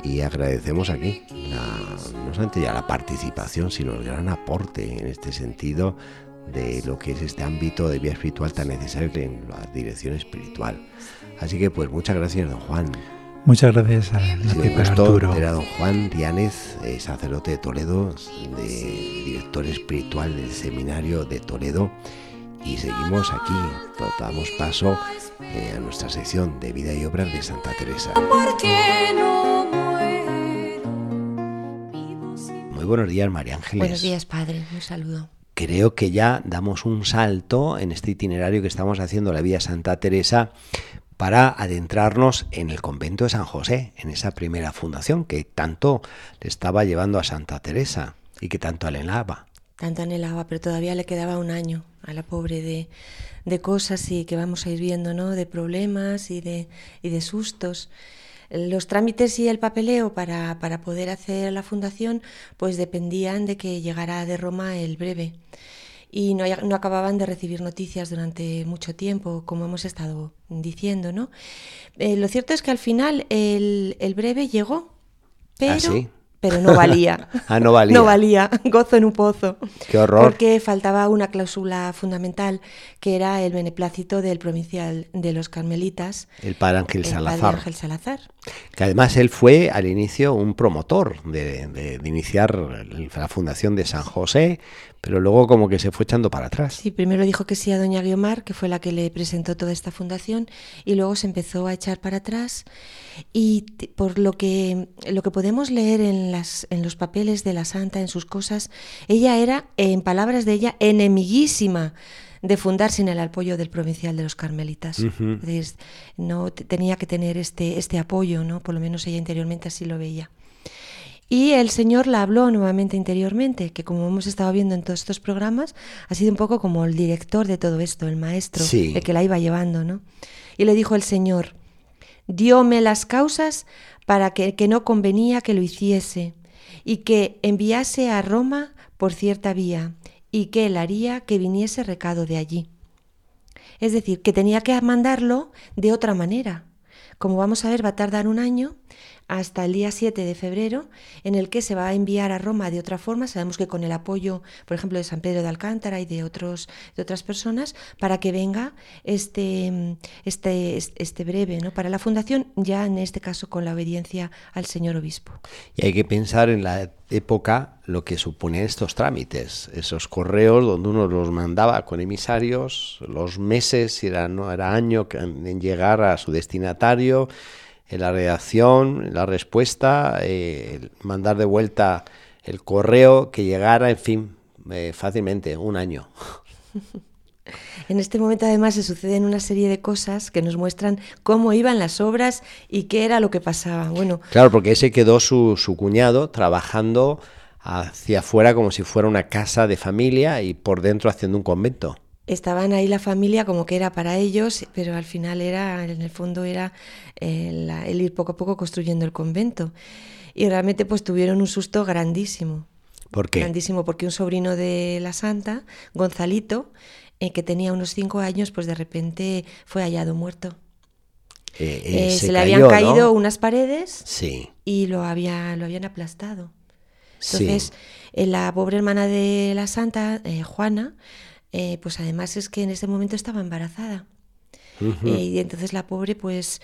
y agradecemos aquí la, no solamente ya la participación, sino el gran aporte en este sentido de lo que es este ámbito de vida espiritual tan necesario en la dirección espiritual. Así que pues muchas gracias, don Juan. Muchas gracias a, a Arturo. Era don Juan Diánez, eh, sacerdote de Toledo, de, director espiritual del seminario de Toledo. Y seguimos aquí, damos paso eh, a nuestra sección de vida y obras de Santa Teresa. Muy buenos días, María Ángeles. Buenos días, padre. Un saludo creo que ya damos un salto en este itinerario que estamos haciendo la Vía Santa Teresa para adentrarnos en el convento de San José, en esa primera fundación que tanto le estaba llevando a Santa Teresa y que tanto anhelaba. Tanto anhelaba, pero todavía le quedaba un año a la pobre de, de cosas y que vamos a ir viendo, ¿no? De problemas y de, y de sustos. Los trámites y el papeleo para, para poder hacer la fundación pues dependían de que llegara de Roma el breve y no, no, acababan de recibir noticias durante mucho tiempo, como hemos estado diciendo, ¿no? Eh, lo cierto es que al final el, el breve llegó, pero ¿Ah, sí? Pero no valía. ah, no valía. No valía, gozo en un pozo. Qué horror. Porque faltaba una cláusula fundamental, que era el beneplácito del provincial de los Carmelitas. El padre Ángel el Salazar. Padre Ángel Salazar. Que además él fue al inicio un promotor de, iniciar la fundación de San José, pero luego como que se fue echando para atrás. Sí, primero dijo que sí a doña Guiomar, que fue la que le presentó toda esta fundación, y luego se empezó a echar para atrás. Y por lo que, lo que podemos leer en, las, en los papeles de la santa, en sus cosas, ella era, en palabras de ella, enemiguísima de fundar sin el apoyo del provincial de los carmelitas. Uh -huh. no tenía que tener este, este apoyo, ¿no? Por lo menos ella interiormente así lo veía. Y el Señor la habló nuevamente interiormente, que como hemos estado viendo en todos estos programas, ha sido un poco como el director de todo esto, el maestro, sí. el que la iba llevando, ¿no? Y le dijo el Señor, dióme las causas para que, que no convenía que lo hiciese, y que enviase a Roma por cierta vía, y que él haría que viniese recado de allí. Es decir, que tenía que mandarlo de otra manera. Como vamos a ver, va a tardar un año hasta el día 7 de febrero, en el que se va a enviar a Roma de otra forma. Sabemos que con el apoyo, por ejemplo, de San Pedro de Alcántara y de, otros, de otras personas, para que venga este, este, este breve ¿no? para la fundación, ya en este caso con la obediencia al señor obispo. Y hay que pensar en la época lo que suponen estos trámites, esos correos donde uno los mandaba con emisarios, los meses, si era, no era año en llegar a su destinatario, la redacción, la respuesta, eh, mandar de vuelta el correo que llegara, en fin, eh, fácilmente, un año. En este momento además se suceden una serie de cosas que nos muestran cómo iban las obras y qué era lo que pasaba. Bueno, claro, porque ese quedó su, su cuñado trabajando hacia afuera como si fuera una casa de familia y por dentro haciendo un convento. Estaban ahí la familia como que era para ellos, pero al final era, en el fondo era el, el, ir poco a poco construyendo el convento. Y realmente pues tuvieron un susto grandísimo. ¿Por qué? Grandísimo, porque un sobrino de la santa, Gonzalito, eh, que tenía unos cinco años, pues de repente fue hallado muerto. Eh, eh, Eh, se, se le cayó, habían caído ¿no? unas paredes Sí, y lo, había, lo habían aplastado. Entonces, eh, la pobre hermana de la santa, eh, Juana, eh, pues además es que en ese momento estaba embarazada. Eh, y entonces la pobre, pues,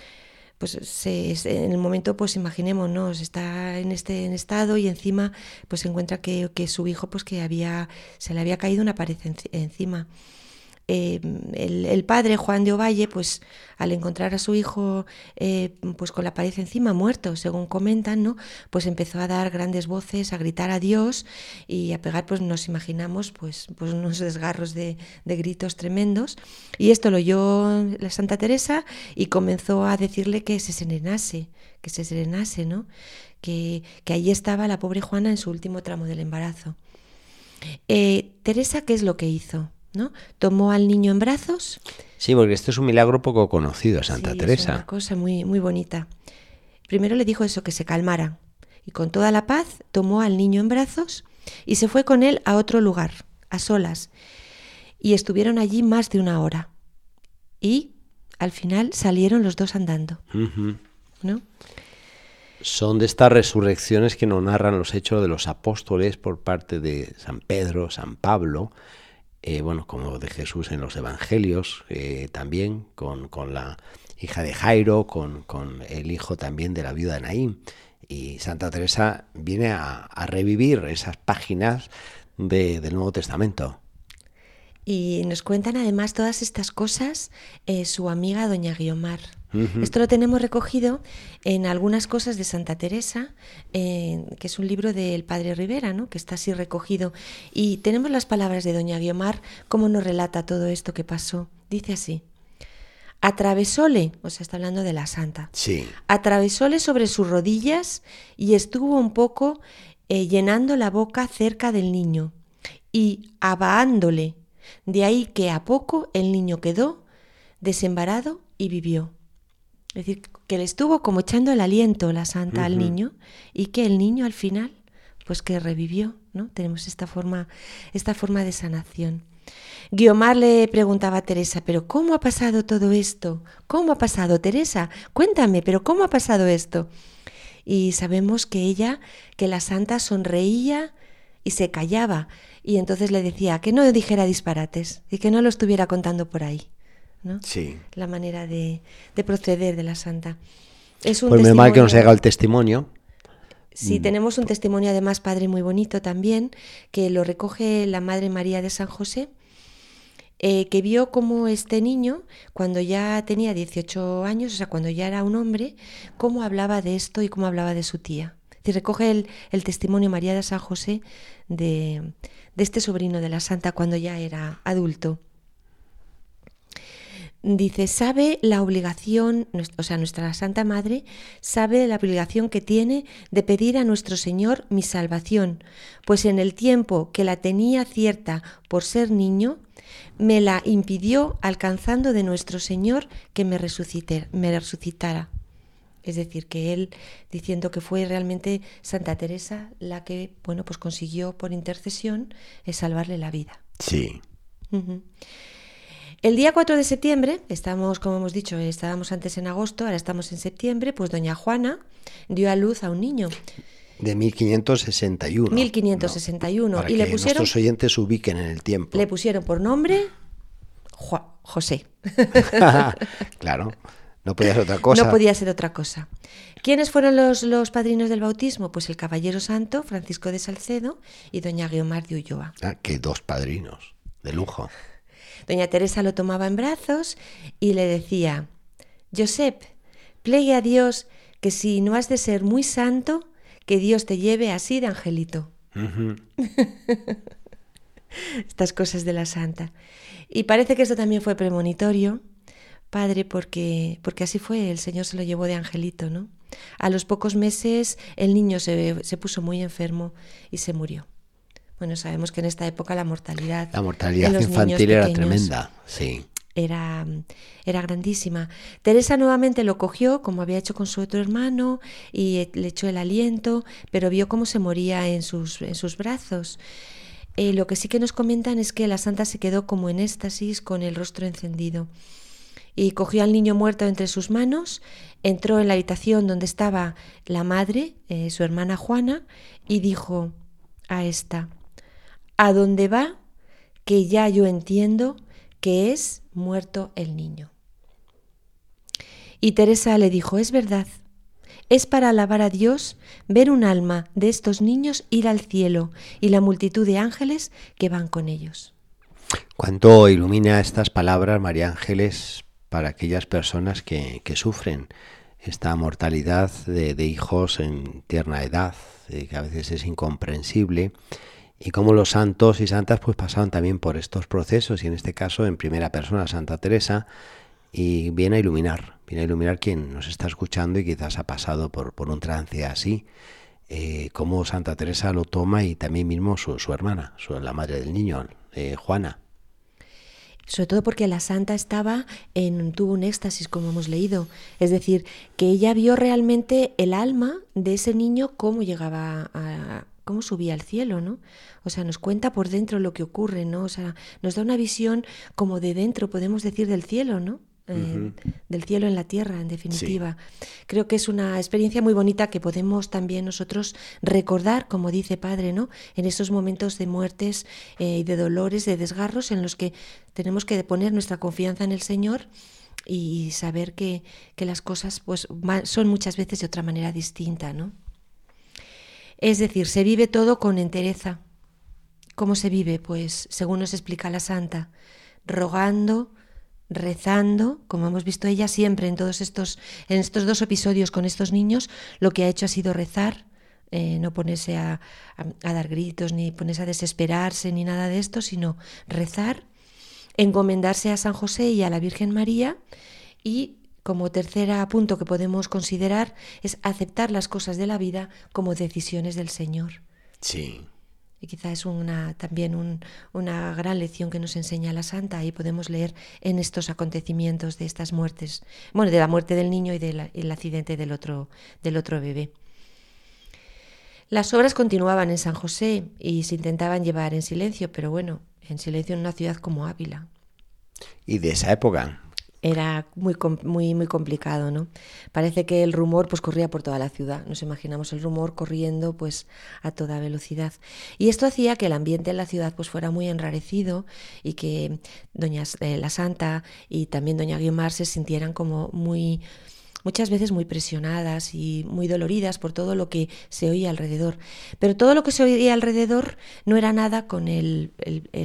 pues se, se- en el momento, pues imaginémonos, está en este en estado y encima, pues se encuentra que, que su hijo, pues que había, se le había caído una pared enci- encima. Eh, el, padre, Juan de Ovalle, pues al encontrar a su hijo eh, pues con la pared encima, muerto, según comentan, ¿no? Pues empezó a dar grandes voces, a gritar a Dios y a pegar, pues nos imaginamos, pues, pues unos desgarros de, de gritos tremendos. Y esto lo oyó la Santa Teresa y comenzó a decirle que se serenase, que se serenase, ¿no? Que, que allí estaba la pobre Juana en su último tramo del embarazo. Eh, Teresa, ¿qué es lo que hizo? ¿No? Tomó al niño en brazos. Sí, porque este es un milagro poco conocido, Santa Sí, Es Teresa. una cosa muy, muy bonita. Primero le dijo eso, que se calmara. Y con toda la paz tomó al niño en brazos y se fue con él a otro lugar, a solas. Y estuvieron allí más de una hora. Y al final salieron los dos andando. Son de estas resurrecciones que nos narran los hechos de los apóstoles por parte de San Pedro, San Pablo, eh, bueno, como de Jesús en los Evangelios, eh, también con, con la hija de Jairo, con, con el hijo también de la viuda de. Y Santa Teresa viene a, revivir esas páginas de- del Nuevo Testamento. Y nos cuentan además todas estas cosas eh, su amiga doña Guiomar. Esto lo tenemos recogido en algunas cosas de Santa Teresa, eh, que es un libro del padre Rivera, ¿no? que está así recogido. Y tenemos las palabras de doña Guiomar, cómo nos relata todo esto que pasó. Dice así, atravesóle, o sea, está hablando de la santa, Sí. atravesóle sobre sus rodillas y estuvo un poco eh, llenando la boca cerca del niño y abaándole. De ahí que a poco el niño quedó desembarado y vivió. Es decir, que le estuvo como echando el aliento la santa al niño y que el niño al final, pues que revivió, ¿no? Tenemos esta forma, esta forma de sanación. Guiomar le preguntaba a Teresa, pero ¿cómo ha pasado todo esto? ¿Cómo ha pasado, Teresa? Cuéntame, pero ¿cómo ha pasado esto? Y sabemos que ella, que la santa sonreía y se callaba, y entonces le decía que no dijera disparates y que no lo estuviera contando por ahí. ¿No? Sí. La manera de, de proceder de la santa. Es un Pues menos mal que nos testimonio- llega el testimonio. Sí, tenemos un testimonio además, padre, muy bonito también, que lo recoge la Madre María de San José, eh, que vio cómo este niño, cuando ya tenía 18 años, o sea, cuando ya era un hombre, cómo hablaba de esto y cómo hablaba de su tía. Y recoge el, el testimonio María de San José de, de este sobrino de la santa cuando ya era adulto. Dice, sabe la obligación, o sea, nuestra Santa Madre sabe la obligación que tiene de pedir a nuestro Señor mi salvación, pues en el tiempo que la tenía cierta por ser niño, me la impidió alcanzando de nuestro Señor que me, resucite- me resucitara. Es decir, que él diciendo que fue realmente Santa Teresa la que, bueno, pues consiguió por intercesión eh, salvarle la vida. Sí. El día 4 de septiembre, estamos, como hemos dicho, estábamos antes en agosto, ahora estamos en septiembre, pues doña Juana dio a luz a un niño, De 1561. 1561, Para y le que pusieron, nuestros oyentes se ubiquen en el tiempo. le pusieron por nombre Ju- José. claro, no podía ser otra cosa. No podía ser otra cosa. ¿Quiénes fueron los, los padrinos del bautismo? Pues el Caballero Santo, Francisco de Salcedo y doña Guiomar de Ulloa. Ah, que dos padrinos, de lujo. Doña Teresa lo tomaba en brazos y le decía, Josep, plegue a Dios que si no has de ser muy santo, que Dios te lleve así de angelito. Estas cosas de la santa. Y parece que esto también fue premonitorio, padre, porque, porque así fue, el Señor se lo llevó de angelito, ¿no? A los pocos meses el niño se, se puso muy enfermo y se murió. Bueno, sabemos que en esta época la mortalidad. La mortalidad infantil era tremenda, sí. Era, era grandísima. Teresa nuevamente lo cogió, como había hecho con su otro hermano, y le echó el aliento, pero vio cómo se moría en sus, en sus brazos. Eh, lo que sí que nos comentan es que la santa se quedó como en éxtasis con el rostro encendido. Y cogió al niño muerto entre sus manos, entró en la habitación donde estaba la madre, eh, su hermana Juana, y dijo a esta, ¿a dónde va? Que ya yo entiendo que es muerto el niño. Y Teresa le dijo, es verdad, es para alabar a Dios ver un alma de estos niños ir al cielo y la multitud de ángeles que van con ellos. ¿Cuánto ilumina estas palabras, María Ángeles, para aquellas personas que, sufren esta mortalidad de, hijos en tierna edad, que a veces es incomprensible? Y cómo los santos y santas pues pasaron también por estos procesos y en este caso en primera persona Santa Teresa y viene a iluminar, viene a iluminar quien nos está escuchando y quizás ha pasado por, por un trance así, eh, cómo Santa Teresa lo toma y también mismo su, su hermana, su, la madre del niño, eh, Juana. Sobre todo porque la santa estaba en, tuvo un éxtasis, como hemos leído. Es decir, que ella vio realmente el alma de ese niño, cómo llegaba a, cómo subía al cielo, ¿no? O sea, nos cuenta por dentro lo que ocurre, ¿no? O sea, nos da una visión como de dentro, podemos decir, del cielo, ¿no? Eh, del cielo en la tierra, en definitiva. Creo que es una experiencia muy bonita que podemos también nosotros recordar, como dice Padre, ¿no? En esos momentos de muertes eh, y de dolores, de desgarros, en los que tenemos que poner nuestra confianza en el Señor y saber que, que las cosas pues, son muchas veces de otra manera distinta, ¿no? Es decir, se vive todo con entereza. ¿Cómo se vive? Pues, según nos explica la santa, rogando, rezando, como hemos visto ella siempre en todos estos, en estos dos episodios con estos niños, lo que ha hecho ha sido rezar, eh, no ponerse a, a, dar gritos, ni ponerse a desesperarse, ni nada de esto, sino rezar, encomendarse a San José y a la Virgen María y como tercer punto que podemos considerar es aceptar las cosas de la vida como decisiones del Señor. Sí. Y quizá es una, también una gran lección que nos enseña la Santa y podemos leer en estos acontecimientos de estas muertes, bueno, de la muerte del niño y del accidente del otro, del otro bebé. Las obras continuaban en San José y se intentaban llevar en silencio, pero bueno, en silencio en una ciudad como Ávila. ¿Y de esa época? Era muy, muy, muy complicado, ¿no? Parece que el rumor pues corría por toda la ciudad, nos imaginamos el rumor corriendo pues a toda velocidad. Y esto hacía que el ambiente en la ciudad pues fuera muy enrarecido y que doña eh, la Santa y también doña Guiomar se sintieran como muy muchas veces muy presionadas y muy doloridas por todo lo que se oía alrededor. Pero todo lo que se oía alrededor no era nada con el,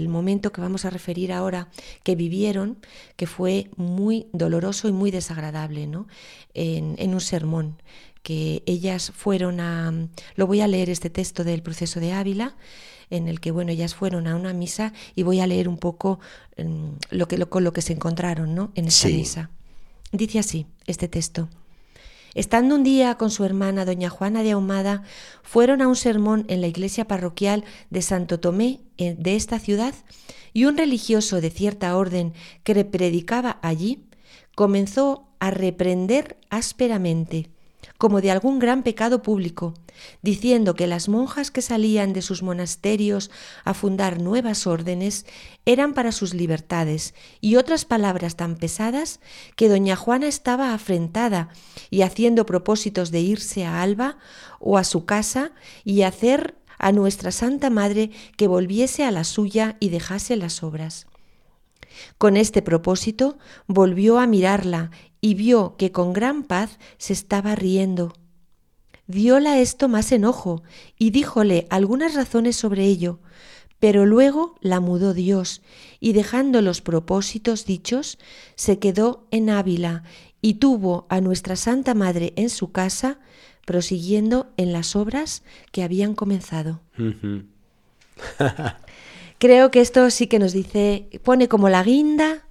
momento que vamos a referir ahora que vivieron, que fue muy doloroso y muy desagradable, ¿no? en, en un sermón que ellas fueron a... Lo voy a leer este texto del proceso de Ávila, en el que bueno ellas fueron a una misa y voy a leer un poco mm, lo que lo, con lo que se encontraron ¿no? en esa misa Dice así este texto. Estando un día con su hermana doña Juana de Ahumada, fueron a un sermón en la iglesia parroquial de Santo Tomé de esta ciudad y un religioso de cierta orden que predicaba allí comenzó a reprender ásperamente como de algún gran pecado público, diciendo que las monjas que salían de sus monasterios a fundar nuevas órdenes eran para sus libertades, y otras palabras tan pesadas que doña Juana estaba afrentada y haciendo propósitos de irse a Alba o a su casa y hacer a nuestra Santa Madre que volviese a la suya y dejase las obras. Con este propósito volvió a mirarla y vio que con gran paz se estaba riendo. Dióla esto más enojo y díjole algunas razones sobre ello, pero luego la mudó Dios y dejando los propósitos dichos, se quedó en Ávila y tuvo a nuestra Santa Madre en su casa, prosiguiendo en las obras que habían comenzado. Creo que esto sí que nos dice, pone como la guinda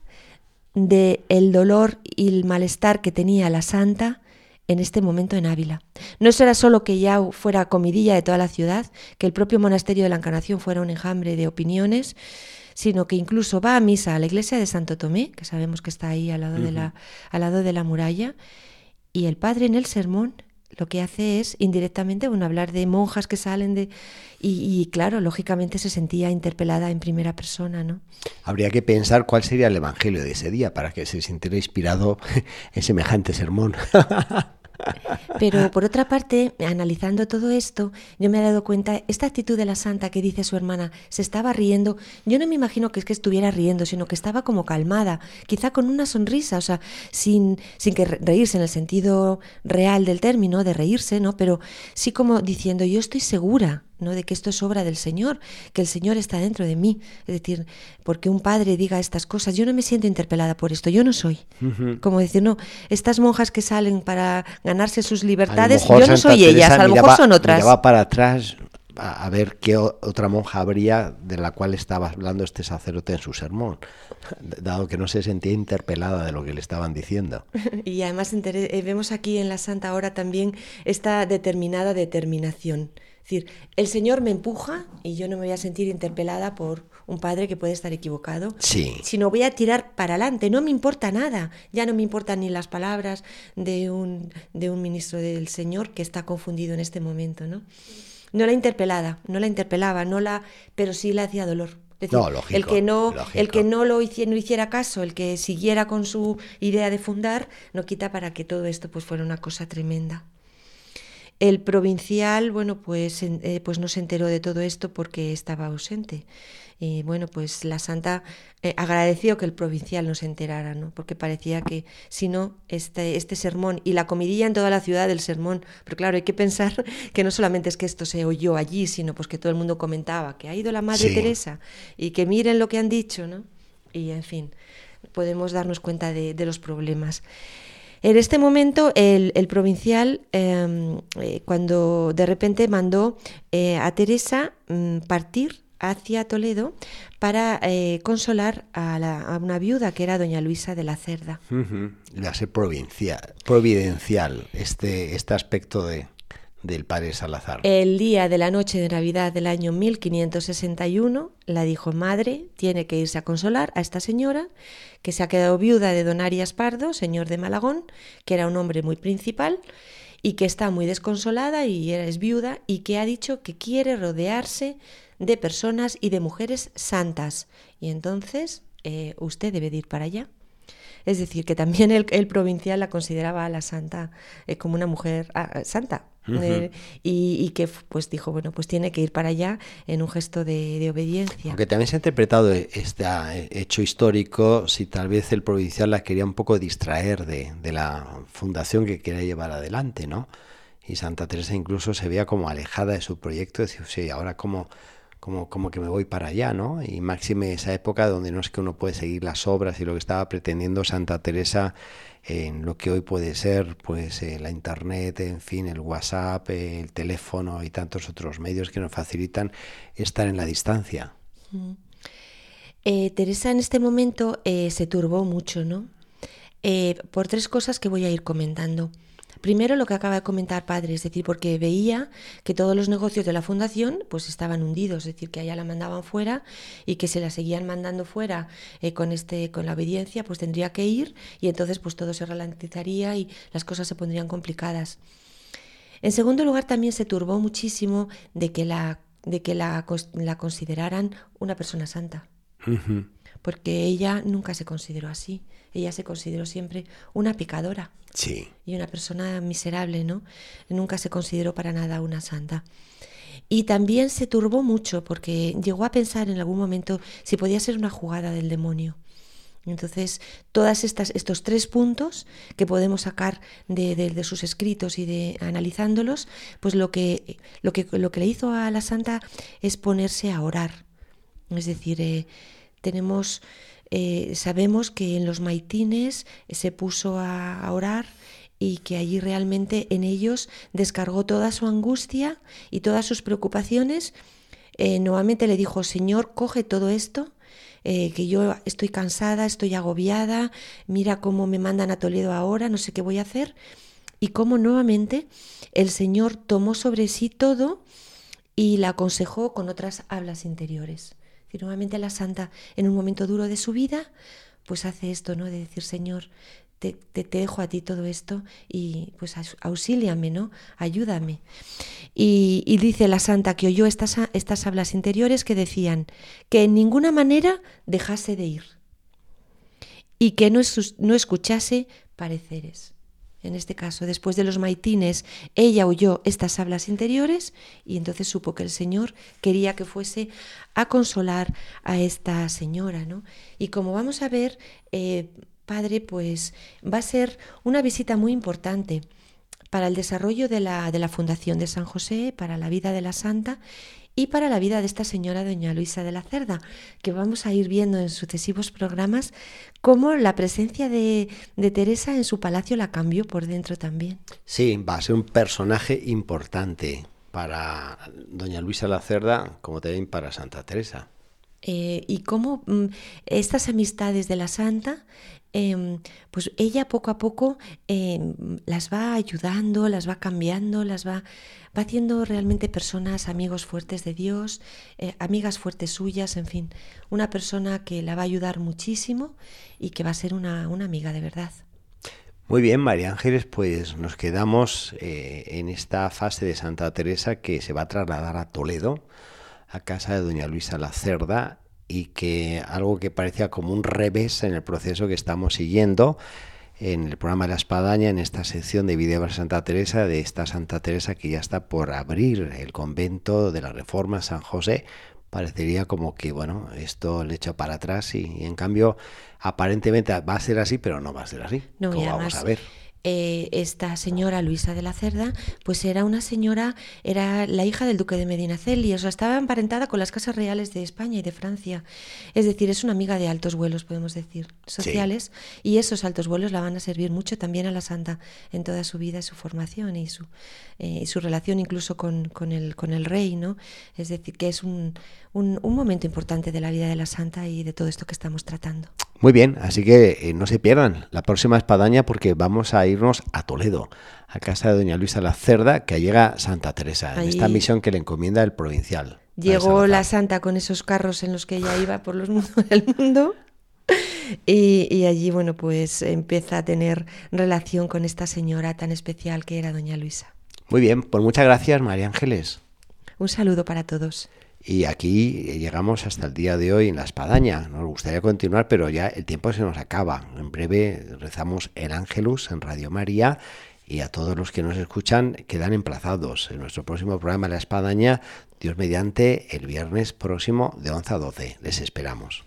de el dolor y el malestar que tenía la santa en este momento en Ávila. No era solo que ya fuera comidilla de toda la ciudad, que el propio monasterio de la Encarnación fuera un enjambre de opiniones, sino que incluso va a misa a la iglesia de Santo Tomé, que sabemos que está ahí al lado, de, la, al lado de la muralla, y el padre en el sermón lo que hace es indirectamente bueno, hablar de monjas que salen de... Y, claro, lógicamente se sentía interpelada en primera persona, ¿no? Habría que pensar cuál sería el evangelio de ese día para que se sintiera inspirado en semejante sermón. Pero por otra parte, analizando todo esto, yo me he dado cuenta, esta actitud de la santa que dice su hermana, se estaba riendo, yo no me imagino que es que estuviera riendo, sino que estaba como calmada, quizá con una sonrisa, o sea, sin, sin que reírse en el sentido real del término, de reírse, ¿no? Pero sí como diciendo, yo estoy segura ¿no? de que esto es obra del Señor, que el Señor está dentro de mí. Es decir, porque un padre diga estas cosas, yo no me siento interpelada por esto, yo no soy. Como decir, no, estas monjas que salen para ganarse sus libertades, yo no soy ellas, a lo mejor son otras. va para atrás a, ver qué otra monja habría de la cual estaba hablando este sacerdote en su sermón, dado que no se sentía interpelada de lo que le estaban diciendo. Y además eh, vemos aquí en la Santa Hora también esta determinada determinación decir, el Señor me empuja y yo no me voy a sentir interpelada por un padre que puede estar equivocado, sí. sino voy a tirar para adelante, no me importa nada, ya no me importan ni las palabras de un, de un ministro del Señor que está confundido en este momento, ¿no? No la interpelada, no la interpelaba, no la, pero sí le hacía dolor. no, lógico, el que no, el que no lo hiciera, no hiciera caso, el que siguiera con su idea de fundar, no quita para que todo esto pues fuera una cosa tremenda. El provincial, bueno, pues, eh, pues no se enteró de todo esto porque estaba ausente. Y bueno, pues la santa eh, agradeció que el provincial no se enterara, ¿no? Porque parecía que si no, este, este sermón y la comidilla en toda la ciudad del sermón, pero claro, hay que pensar que no solamente es que esto se oyó allí, sino pues que todo el mundo comentaba que ha ido la Madre Teresa y que miren lo que han dicho, ¿no? Y en fin, podemos darnos cuenta de, de los problemas. En este momento el, provincial, em, eh, cuando de repente mandó eh, a Teresa mm, partir hacia Toledo para eh, consolar a, una viuda que era doña Luisa de la Cerda. Le hace provincial, providencial este, este aspecto de, del. El día de la noche de Navidad del año 1561, la dijo madre, tiene que irse a consolar a esta señora, que se ha quedado viuda de don Arias Pardo, señor de Malagón, que era un hombre muy principal, y que está muy desconsolada y es viuda, y que ha dicho que quiere rodearse de personas y de mujeres santas. Y entonces eh, usted debe ir para allá. Es decir, que también el, provincial la consideraba a la santa eh, como una mujer ah, santa, eh, y, que pues dijo, bueno, pues tiene que ir para allá en un gesto de, obediencia. Aunque también se ha interpretado este hecho histórico si tal vez el provincial la quería un poco distraer de, la fundación que quería llevar adelante, ¿no? Y Santa Teresa incluso se veía como alejada de su proyecto, decía, sí, ahora como, como, como que me voy para allá, ¿no? Y máxime esa época donde no es que uno puede seguir las obras y lo que estaba pretendiendo Santa Teresa en lo que hoy puede ser pues eh, la internet, en fin, el WhatsApp, el teléfono y tantos otros medios que nos facilitan estar en la distancia. Eh, Teresa en este momento eh, se turbó mucho, ¿no? por tres cosas que voy a ir comentando. Primero lo que acaba de comentar padre, es decir, porque veía que todos los negocios de la fundación pues estaban hundidos, es decir, que allá la mandaban fuera y que se la seguían mandando fuera eh, con este con la obediencia, pues tendría que ir y entonces pues todo se ralentizaría y las cosas se pondrían complicadas. En segundo lugar también se turbó muchísimo de que la de que la, la consideraran una persona santa. Porque ella nunca se consideró así ella se consideró siempre una pecadora. Sí. Y una persona miserable, ¿no? Nunca se consideró para nada una santa. Y también se turbó mucho porque llegó a pensar en algún momento si podía ser una jugada del demonio. Entonces, todos estos tres puntos que podemos sacar de, sus escritos y de analizándolos, pues lo que, lo, que, lo que le hizo a la santa es ponerse a orar. Es decir, eh, tenemos eh, sabemos que en los maitines se puso a, orar y que allí realmente en ellos descargó toda su angustia y todas sus preocupaciones. Eh, nuevamente le dijo, Señor, coge todo esto, eh, que yo estoy cansada, estoy agobiada, mira cómo me mandan a Toledo ahora, no sé qué voy a hacer. y cómo nuevamente el Señor tomó sobre sí todo y la aconsejó con otras hablas interiores. Nuevamente la santa, en un momento duro de su vida, pues hace esto, ¿no? De decir, Señor, te, te, dejo a ti todo esto y pues auxíliame, ¿no? Ayúdame. Y, y, dice la santa que oyó estas, estas hablas interiores que decían que en ninguna manera dejase de ir y que no, no escuchase pareceres. En este caso, después de los maitines, ella oyó estas hablas interiores y entonces supo que el Señor quería que fuese a consolar a esta señora, ¿no? Y como vamos a ver, eh, Padre, pues va a ser una visita muy importante para el desarrollo de la, de la Fundación de San José, para la vida de la Santa y para la vida de esta señora doña Luisa de la Cerda, que vamos a ir viendo en sucesivos programas cómo la presencia de, Teresa en su palacio la cambió por dentro también. Sí, va a ser un personaje importante para doña Luisa de la Cerda, como también para Santa Teresa. Eh, y cómo mm, estas amistades de la santa Em, pues ella poco a poco em, las va ayudando, las va cambiando, las va, va haciendo realmente personas, amigos fuertes de Dios, eh, amigas fuertes suyas, en fin, una persona que la va a ayudar muchísimo y que va a ser una, amiga de verdad. Muy bien, María Ángeles, pues nos quedamos eh, en esta fase de Santa Teresa que se va a trasladar a Toledo, a casa de doña Luisa la Cerda, y que algo que parecía como un revés en el proceso que estamos siguiendo en el programa de la Espadaña, en esta sección de Vida de Santa Teresa, de esta Santa Teresa que ya está por abrir el convento de la Reforma San José, parecería como que, bueno, esto le echa para atrás y, en cambio aparentemente va a ser así, pero no va a ser así. No, como vamos a ver. Eh, esta señora Luisa de la Cerda, pues era una señora, era la hija del duque de Medinaceli, o sea, estaba emparentada con las casas reales de España y de Francia. Es decir, es una amiga de altos vuelos, podemos decir, sociales, y esos altos vuelos la van a servir mucho también a la santa en toda su vida, su formación y su, eh, su relación incluso con, con, el, con el rey, ¿no? Es decir, que es un, un, momento importante de la vida de la santa y de todo esto que estamos tratando. Muy bien, así que eh, no se pierdan la próxima espadaña porque vamos a irnos a Toledo, a casa de doña Luisa la Cerda, que llega Santa Teresa, en esta misión que le encomienda el provincial. Llegó la santa con esos carros en los que ella iba por los mundos del mundo. Y, y, allí, bueno, pues empieza a tener relación con esta señora tan especial que era doña Luisa. Muy bien, pues muchas gracias, María Ángeles. Un saludo para todos. Y aquí llegamos hasta el día de hoy en la espadaña. Nos gustaría continuar, pero ya el tiempo se nos acaba. En breve rezamos el Ángelus en Radio María y a todos los que nos escuchan quedan emplazados en nuestro próximo programa La Espadaña, Dios mediante, el viernes próximo de 11 a 12. Les esperamos.